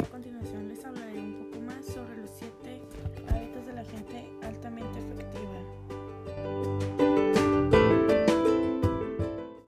a continuación les hablaré un poco más sobre los siete hábitos de la gente altamente